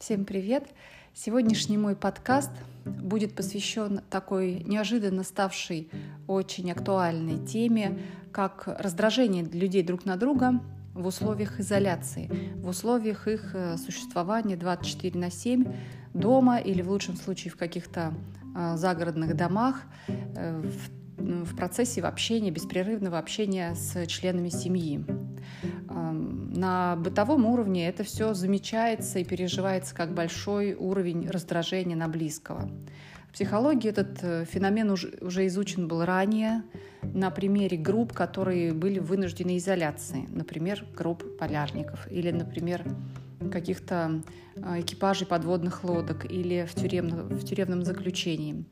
Всем привет! Сегодняшний мой подкаст будет посвящен такой неожиданно ставшей очень актуальной теме, как раздражение людей друг на друга в условиях изоляции, в условиях их э, существования 24 на 7 дома или в лучшем случае в каких-то э, загородных домах, э, в процессе общения, беспрерывного общения с членами семьи. На бытовом уровне это все замечается и переживается как большой уровень раздражения на близкого. В психологии этот э, феномен уже, изучен был ранее на примере групп, которые были в вынужденной изоляции, например, групп полярников или, например, каких-то а, экипажей подводных лодок или в, тюремном, в тюремном заключении.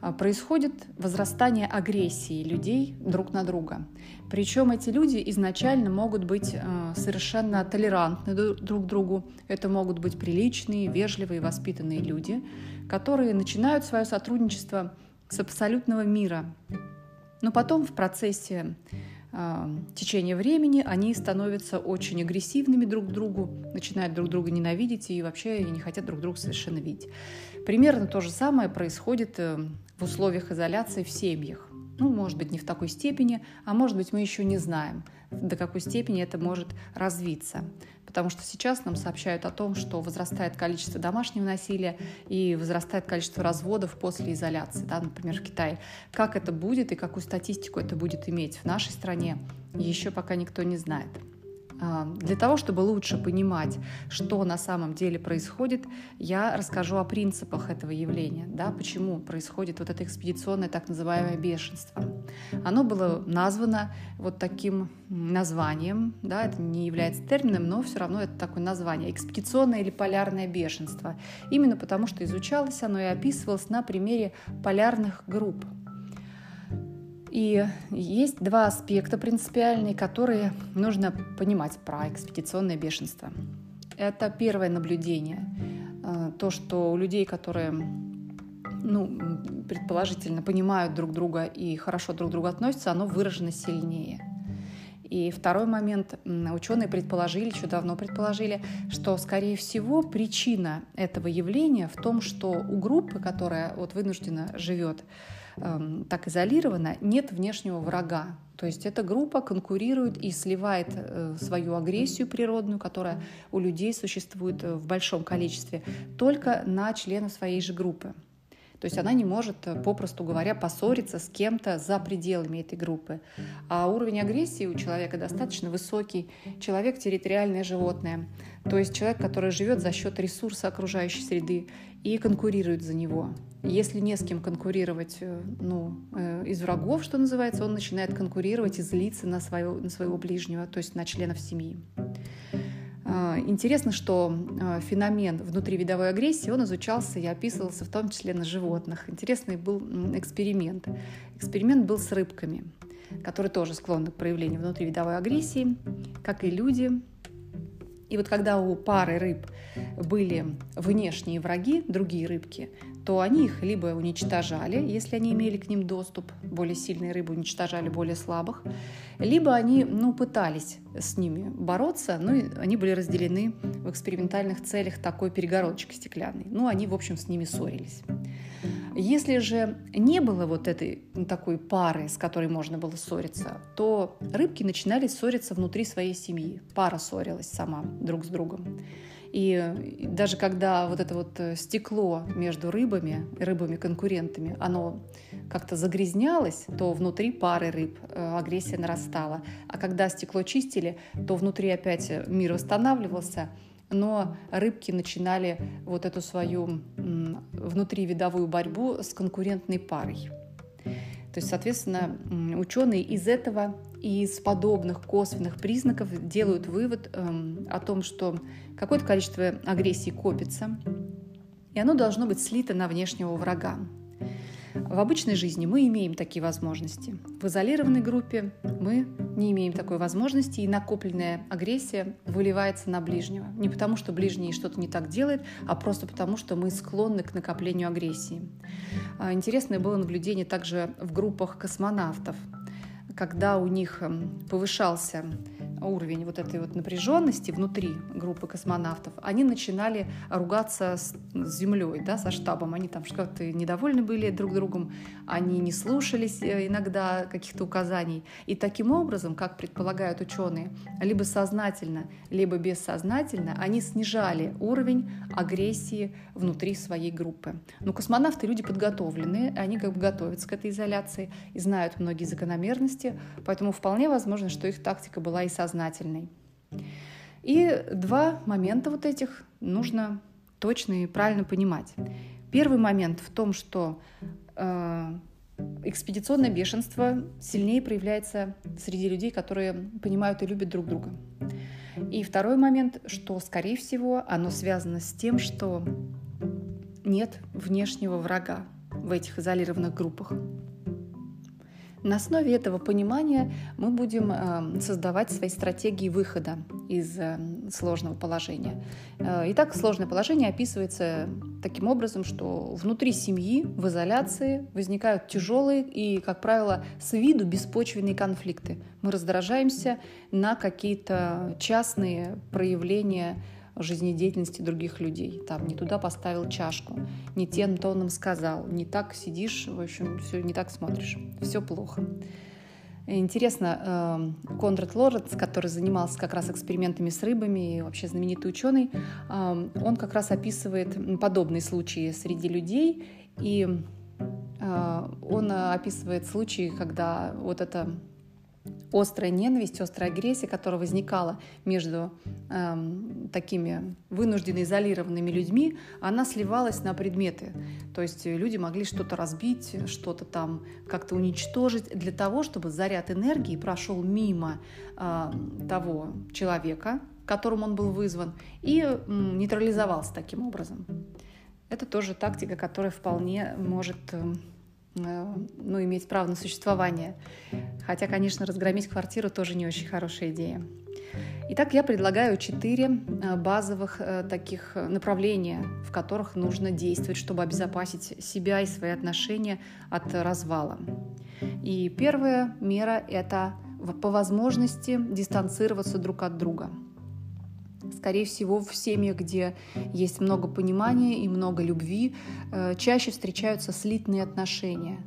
А, происходит возрастание агрессии людей друг на друга. Причем эти люди изначально могут быть а, совершенно толерантны друг к другу. Это могут быть приличные, вежливые, воспитанные люди, которые начинают свое сотрудничество с абсолютного мира. Но потом в процессе течение времени они становятся очень агрессивными друг к другу, начинают друг друга ненавидеть и вообще не хотят друг друга совершенно видеть. Примерно то же самое происходит э, в условиях изоляции в семьях. Ну, может быть, не в такой степени, а может быть, мы еще не знаем, до какой степени это может развиться потому что сейчас нам сообщают о том, что возрастает количество домашнего насилия и возрастает количество разводов после изоляции, да, например, в Китае. Как это будет и какую статистику это будет иметь в нашей стране, еще пока никто не знает. А, для того, чтобы лучше понимать, что на самом деле происходит, я расскажу о принципах этого явления, да, почему происходит вот это экспедиционное так называемое бешенство. Оно было названо вот таким названием, да, это не является термином, но все равно это такое название, экспедиционное или полярное бешенство. Именно потому, что изучалось оно и описывалось на примере полярных групп, и есть два аспекта принципиальные, которые нужно понимать про экспедиционное бешенство. Это первое наблюдение. Э, то, что у людей, которые ну, предположительно понимают друг друга и хорошо друг к другу относятся, оно выражено сильнее. И второй момент. Ученые предположили, еще давно предположили, что, скорее всего, причина этого явления в том, что у группы, которая вот вынуждена живет Эм, так изолирована, нет внешнего врага. То есть эта группа конкурирует и сливает э, свою агрессию природную, которая у людей существует э, в большом количестве, только на членов своей же группы. То есть она не может, э, попросту говоря, поссориться с кем-то за пределами этой группы. А уровень агрессии у человека достаточно высокий. Человек – территориальное животное. То есть человек, который живет за счет ресурса окружающей среды и конкурирует за него. Если не с кем конкурировать э, ну, э, из врагов, что называется, он начинает конкурировать и злиться на своего, на своего ближнего, то есть на членов семьи. А, интересно, что феномен внутривидовой агрессии, он изучался и описывался в том числе на животных. Интересный был эксперимент. Эксперимент был с рыбками, которые тоже склонны к проявлению внутривидовой агрессии, как и люди. И вот когда у пары рыб были внешние враги, другие рыбки, то они их либо уничтожали, если они имели к ним доступ, более сильные рыбы уничтожали более слабых, либо они ну, пытались с ними бороться, ну, они были разделены в экспериментальных целях такой перегородочкой стеклянной. Ну, они, в общем, с ними ссорились. Если же не было вот этой ну, такой пары, с которой можно было ссориться, то рыбки начинали ссориться внутри своей семьи. Пара ссорилась сама друг с другом. И даже когда вот это вот э, стекло между рыбами, рыбами-конкурентами, оно как-то загрязнялось, то внутри пары рыб э, агрессия нарастала. А когда стекло чистили, то внутри опять мир восстанавливался, но рыбки начинали вот эту свою внутривидовую борьбу с конкурентной парой. То есть, соответственно, ученые из этого и из подобных косвенных признаков делают вывод эм, о том, что какое-то количество агрессии копится, и оно должно быть слито на внешнего врага. В обычной жизни мы имеем такие возможности. В изолированной группе мы не имеем такой возможности, и накопленная агрессия выливается на ближнего. Не потому, что ближний что-то не так делает, а просто потому, что мы склонны к накоплению агрессии. А, интересное было наблюдение также в группах космонавтов, когда у них эм, повышался уровень вот этой вот напряженности внутри группы космонавтов, они начинали ругаться с землей, да, со штабом. Они там что-то недовольны были друг другом, они не слушались э, иногда каких-то указаний. И таким образом, как предполагают ученые, либо сознательно, либо бессознательно, они снижали уровень агрессии внутри своей группы. Но космонавты люди подготовленные, они как бы готовятся к этой изоляции и знают многие закономерности, поэтому вполне возможно, что их тактика была и сознательной. И два момента вот этих нужно точно и правильно понимать. Первый момент в том, что э, экспедиционное бешенство сильнее проявляется среди людей, которые понимают и любят друг друга. И второй момент, что, скорее всего, оно связано с тем, что нет внешнего врага в этих изолированных группах. На основе этого понимания мы будем э, создавать свои стратегии выхода из э, сложного положения. Э, итак, сложное положение описывается таким образом, что внутри семьи в изоляции возникают тяжелые и, как правило, с виду беспочвенные конфликты. Мы раздражаемся на какие-то частные проявления жизнедеятельности других людей. Там не туда поставил чашку, не тем тоном сказал, не так сидишь, в общем, все не так смотришь, все плохо. Интересно, эм, Конрад Лоренц, который занимался как раз экспериментами с рыбами и вообще знаменитый ученый, эм, он как раз описывает подобные случаи среди людей, и э, он описывает случаи, когда вот это острая ненависть, острая агрессия, которая возникала между э, такими вынужденно изолированными людьми, она сливалась на предметы. То есть люди могли что-то разбить, что-то там как-то уничтожить для того, чтобы заряд энергии прошел мимо э, того человека, которым он был вызван, и э, нейтрализовался таким образом. Это тоже тактика, которая вполне может эм, Э, ну, иметь право на существование. Хотя, конечно, разгромить квартиру тоже не очень хорошая идея. Итак, я предлагаю четыре э, базовых э, таких направления, в которых нужно действовать, чтобы обезопасить себя и свои отношения от развала. И первая мера – это по возможности дистанцироваться друг от друга – Скорее всего, в семьях, где есть много понимания и много любви, э, чаще встречаются слитные отношения.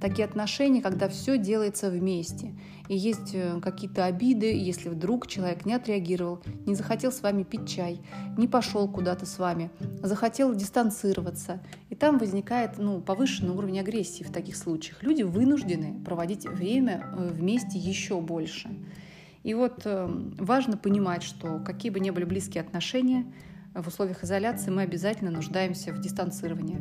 Такие отношения, когда все делается вместе. И есть э, какие-то обиды, если вдруг человек не отреагировал, не захотел с вами пить чай, не пошел куда-то с вами, захотел дистанцироваться. И там возникает ну, повышенный уровень агрессии в таких случаях. Люди вынуждены проводить время э, вместе еще больше. И вот эм, важно понимать, что какие бы ни были близкие отношения, в условиях изоляции мы обязательно нуждаемся в дистанцировании.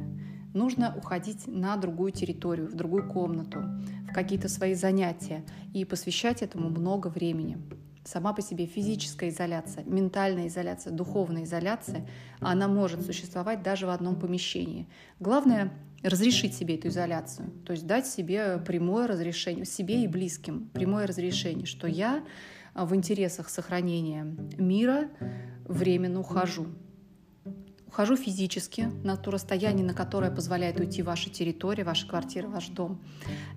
Нужно уходить на другую территорию, в другую комнату, в какие-то свои занятия и посвящать этому много времени. Сама по себе физическая изоляция, ментальная изоляция, духовная изоляция, она может существовать даже в одном помещении. Главное разрешить себе эту изоляцию, то есть дать себе прямое разрешение, себе и близким прямое разрешение, что я в интересах сохранения мира временно ухожу. Ухожу физически на то расстояние, на которое позволяет уйти ваша территория, ваша квартира, ваш дом.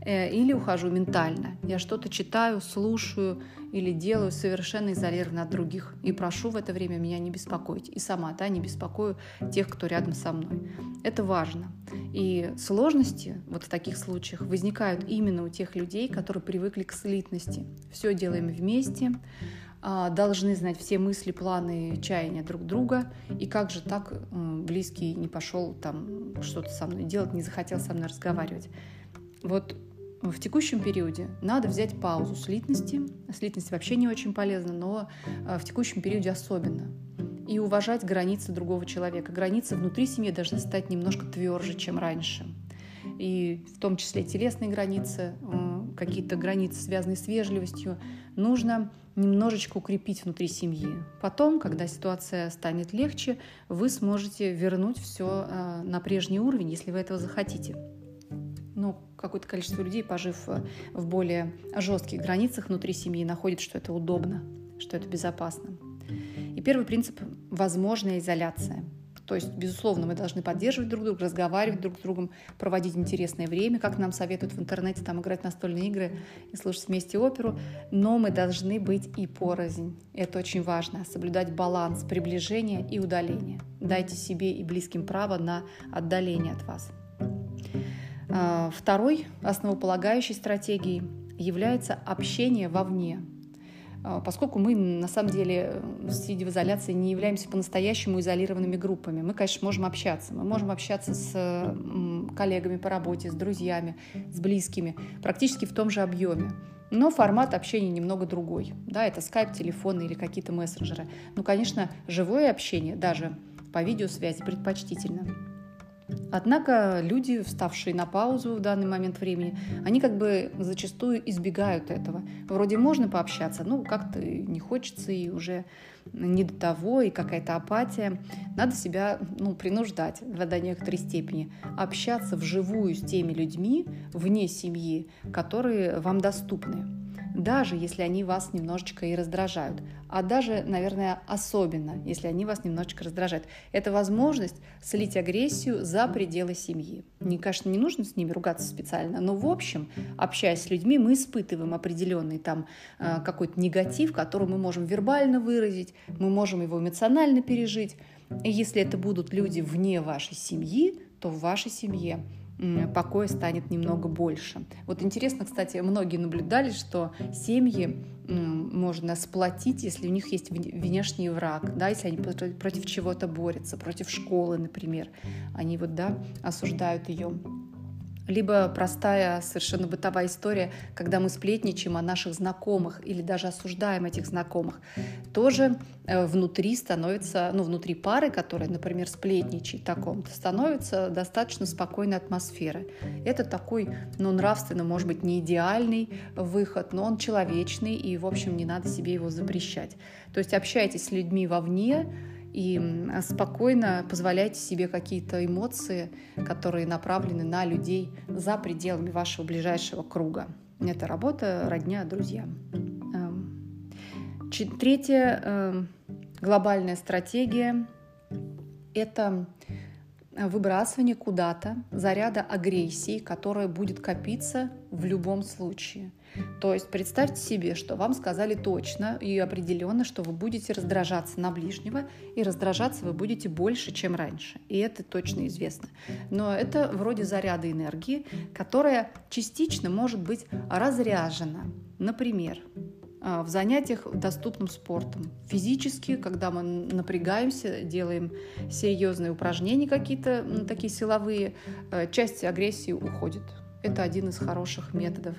Э, или ухожу ментально. Я что-то читаю, слушаю или делаю совершенно изолированно от других. И прошу в это время меня не беспокоить. И сама да, не беспокою тех, кто рядом со мной. Это важно. И сложности вот в таких случаях возникают именно у тех людей, которые привыкли к слитности. Все делаем вместе, должны знать все мысли, планы, чаяния друг друга. И как же так близкий не пошел там что-то со мной делать, не захотел со мной разговаривать. Вот в текущем периоде надо взять паузу слитности. Слитность вообще не очень полезна, но а, в текущем периоде особенно. И уважать границы другого человека. Границы внутри семьи должны стать немножко тверже, чем раньше. И в том числе телесные границы, какие-то границы, связанные с вежливостью, нужно немножечко укрепить внутри семьи. Потом, когда ситуация станет легче, вы сможете вернуть все а, на прежний уровень, если вы этого захотите. Но какое-то количество людей, пожив э, в более жестких границах внутри семьи, находит, что это удобно, что это безопасно. И первый принцип – возможная изоляция. То есть, безусловно, мы должны поддерживать друг друга, разговаривать друг с другом, проводить интересное время, как нам советуют в интернете, там играть настольные игры и слушать вместе оперу. Но мы должны быть и порознь. Это очень важно. Соблюдать баланс приближения и удаления. Дайте себе и близким право на отдаление от вас. А, второй основополагающей стратегией является общение вовне. А, поскольку мы, на самом деле, сидя в изоляции, не являемся по-настоящему изолированными группами. Мы, конечно, можем общаться. Мы можем общаться с коллегами по работе, с друзьями, с близкими, практически в том же объеме. Но формат общения немного другой. Да, это скайп, телефоны или какие-то мессенджеры. Ну, конечно, живое общение, даже по видеосвязи, предпочтительно. Однако люди, вставшие на паузу в данный момент времени, они как бы зачастую избегают этого. Вроде можно пообщаться, ну как-то не хочется и уже не до того, и какая-то апатия. Надо себя ну, принуждать до некоторой степени. Общаться вживую с теми людьми вне семьи, которые вам доступны даже если они вас немножечко и раздражают, а даже, наверное, особенно, если они вас немножечко раздражают. Это возможность слить агрессию за пределы семьи. Мне, конечно, не нужно с ними ругаться специально, но в общем, общаясь с людьми, мы испытываем определенный там э, какой-то негатив, который мы можем вербально выразить, мы можем его эмоционально пережить. И если это будут люди вне вашей семьи, то в вашей семье покоя станет немного больше. Вот интересно, кстати, многие наблюдали, что семьи можно сплотить, если у них есть внешний враг, да, если они против чего-то борются, против школы, например, они вот, да, осуждают ее либо простая совершенно бытовая история, когда мы сплетничаем о наших знакомых или даже осуждаем этих знакомых, тоже э, внутри становится, ну, внутри пары, которая, например, сплетничает таком-то, становится достаточно спокойной атмосфера. Это такой, ну, нравственно, может быть, не идеальный выход, но он человечный, и, в общем, не надо себе его запрещать. То есть общайтесь с людьми вовне, и спокойно позволяйте себе какие-то эмоции, которые направлены на людей за пределами вашего ближайшего круга. Это работа, родня, друзья. Эм, третья эм, глобальная стратегия – это выбрасывание куда-то заряда агрессии, которая будет копиться в любом случае. То есть представьте себе, что вам сказали точно и определенно, что вы будете раздражаться на ближнего, и раздражаться вы будете больше, чем раньше. И это точно известно. Но это вроде заряда энергии, которая частично может быть разряжена. Например, а, в занятиях доступным спортом. Физически, когда мы напрягаемся, делаем серьезные упражнения какие-то, такие силовые, э, часть агрессии уходит. Это один из хороших методов.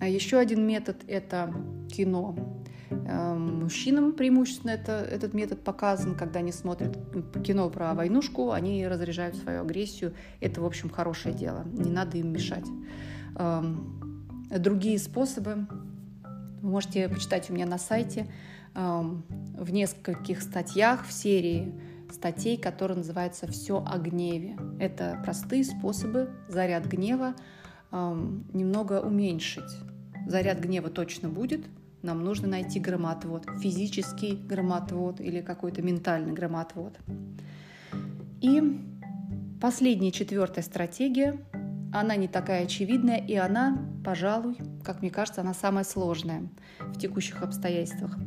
А еще один метод – это кино. Эм, мужчинам преимущественно это, этот метод показан, когда они смотрят кино про войнушку, они разряжают свою агрессию. Это, в общем, хорошее дело, не надо им мешать. Эм, другие способы вы можете почитать у меня на сайте эм, в нескольких статьях в серии статей, которые называются «Все о гневе». Это простые способы заряд гнева немного уменьшить. Заряд гнева точно будет, нам нужно найти громоотвод, физический громоотвод или какой-то ментальный громоотвод. И последняя, четвертая стратегия, она не такая очевидная, и она, пожалуй, как мне кажется, она самая сложная в текущих обстоятельствах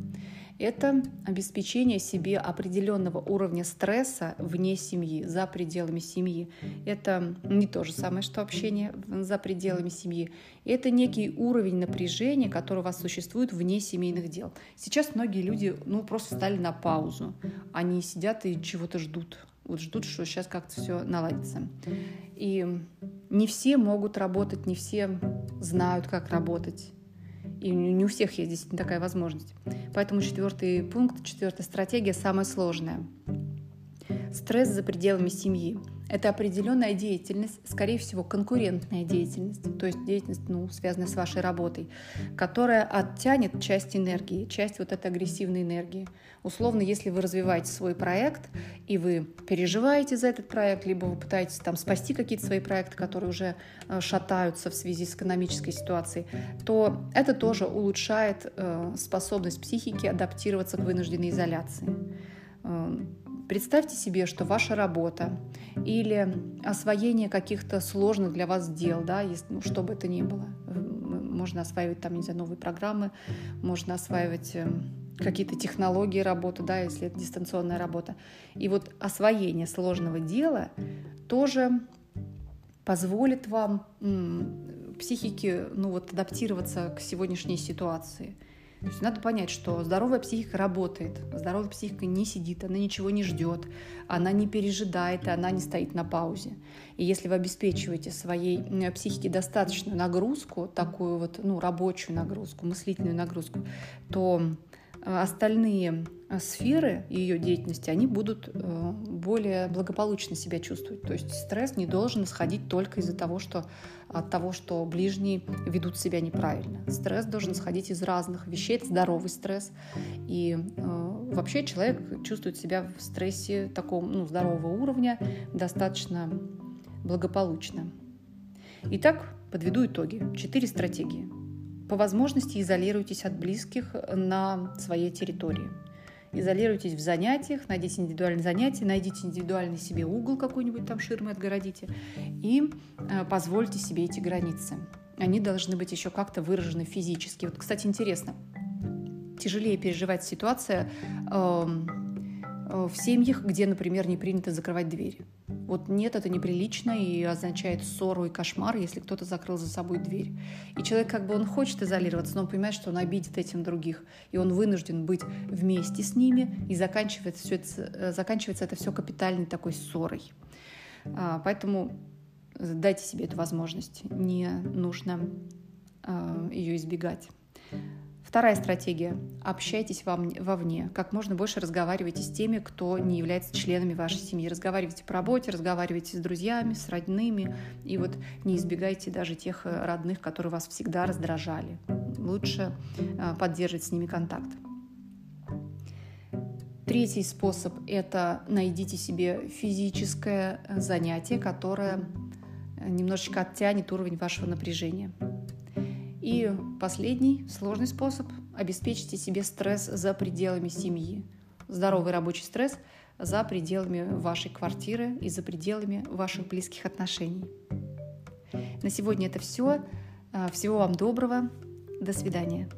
это обеспечение себе определенного уровня стресса вне семьи, за пределами семьи. Это не то же самое, что общение за пределами семьи. Это некий уровень напряжения, который у вас существует вне семейных дел. Сейчас многие люди ну, просто стали на паузу. Они сидят и чего-то ждут. Вот ждут, что сейчас как-то все наладится. И не все могут работать, не все знают, как работать. И не у всех есть действительно такая возможность. Поэтому четвертый пункт, четвертая стратегия самая сложная. Стресс за пределами семьи. Это определенная деятельность, скорее всего, конкурентная деятельность, то есть деятельность, ну, связанная с вашей работой, которая оттянет часть энергии, часть вот этой агрессивной энергии. Условно, если вы развиваете свой проект, и вы переживаете за этот проект, либо вы пытаетесь там спасти какие-то свои проекты, которые уже э, шатаются в связи с экономической ситуацией, то это тоже улучшает э, способность психики адаптироваться к вынужденной изоляции. Представьте себе, что ваша работа или освоение каких-то сложных для вас дел, да, если, ну, что бы это ни было, можно осваивать там, не знаю, новые программы, можно осваивать эм, какие-то технологии работы, да, если это дистанционная работа. И вот освоение сложного дела тоже позволит вам психике ну, вот, адаптироваться к сегодняшней ситуации – то есть надо понять, что здоровая психика работает, здоровая психика не сидит, она ничего не ждет, она не пережидает, и она не стоит на паузе. И если вы обеспечиваете своей психике достаточную нагрузку, такую вот ну, рабочую нагрузку, мыслительную нагрузку, то остальные э, сферы ее деятельности, они будут э, более благополучно себя чувствовать. То есть стресс не должен исходить только из-за того, что от того, что ближние ведут себя неправильно. Стресс должен сходить из разных вещей, это здоровый стресс. И э, вообще человек чувствует себя в стрессе таком ну, здорового уровня достаточно благополучно. Итак, подведу итоги. Четыре стратегии. По возможности изолируйтесь от близких на своей территории. Изолируйтесь в занятиях, найдите индивидуальные занятия, найдите индивидуальный себе угол какой-нибудь там ширмы отгородите и э, позвольте себе эти границы. Они должны быть еще как-то выражены физически. Вот, кстати, интересно, тяжелее переживать ситуация э, э, в семьях, где, например, не принято закрывать двери. Вот нет, это неприлично и означает ссору и кошмар, если кто-то закрыл за собой дверь. И человек как бы он хочет изолироваться, но он понимает, что он обидит этим других. И он вынужден быть вместе с ними, и заканчивается, все это, э, заканчивается это все капитальной такой ссорой. А, поэтому дайте себе эту возможность. Не нужно а, ее избегать. Вторая стратегия. Общайтесь вовне. Как можно больше разговаривайте с теми, кто не является членами вашей семьи. Разговаривайте по работе, разговаривайте с друзьями, с родными. И вот не избегайте даже тех э, родных, которые вас всегда раздражали. Лучше э, поддерживать с ними контакт. Третий способ – это найдите себе физическое э, занятие, которое немножечко оттянет уровень вашего напряжения. И последний сложный способ – обеспечьте себе стресс за пределами семьи. Здоровый рабочий стресс за пределами вашей квартиры и за пределами ваших близких отношений. На сегодня это все. Всего вам доброго. До свидания.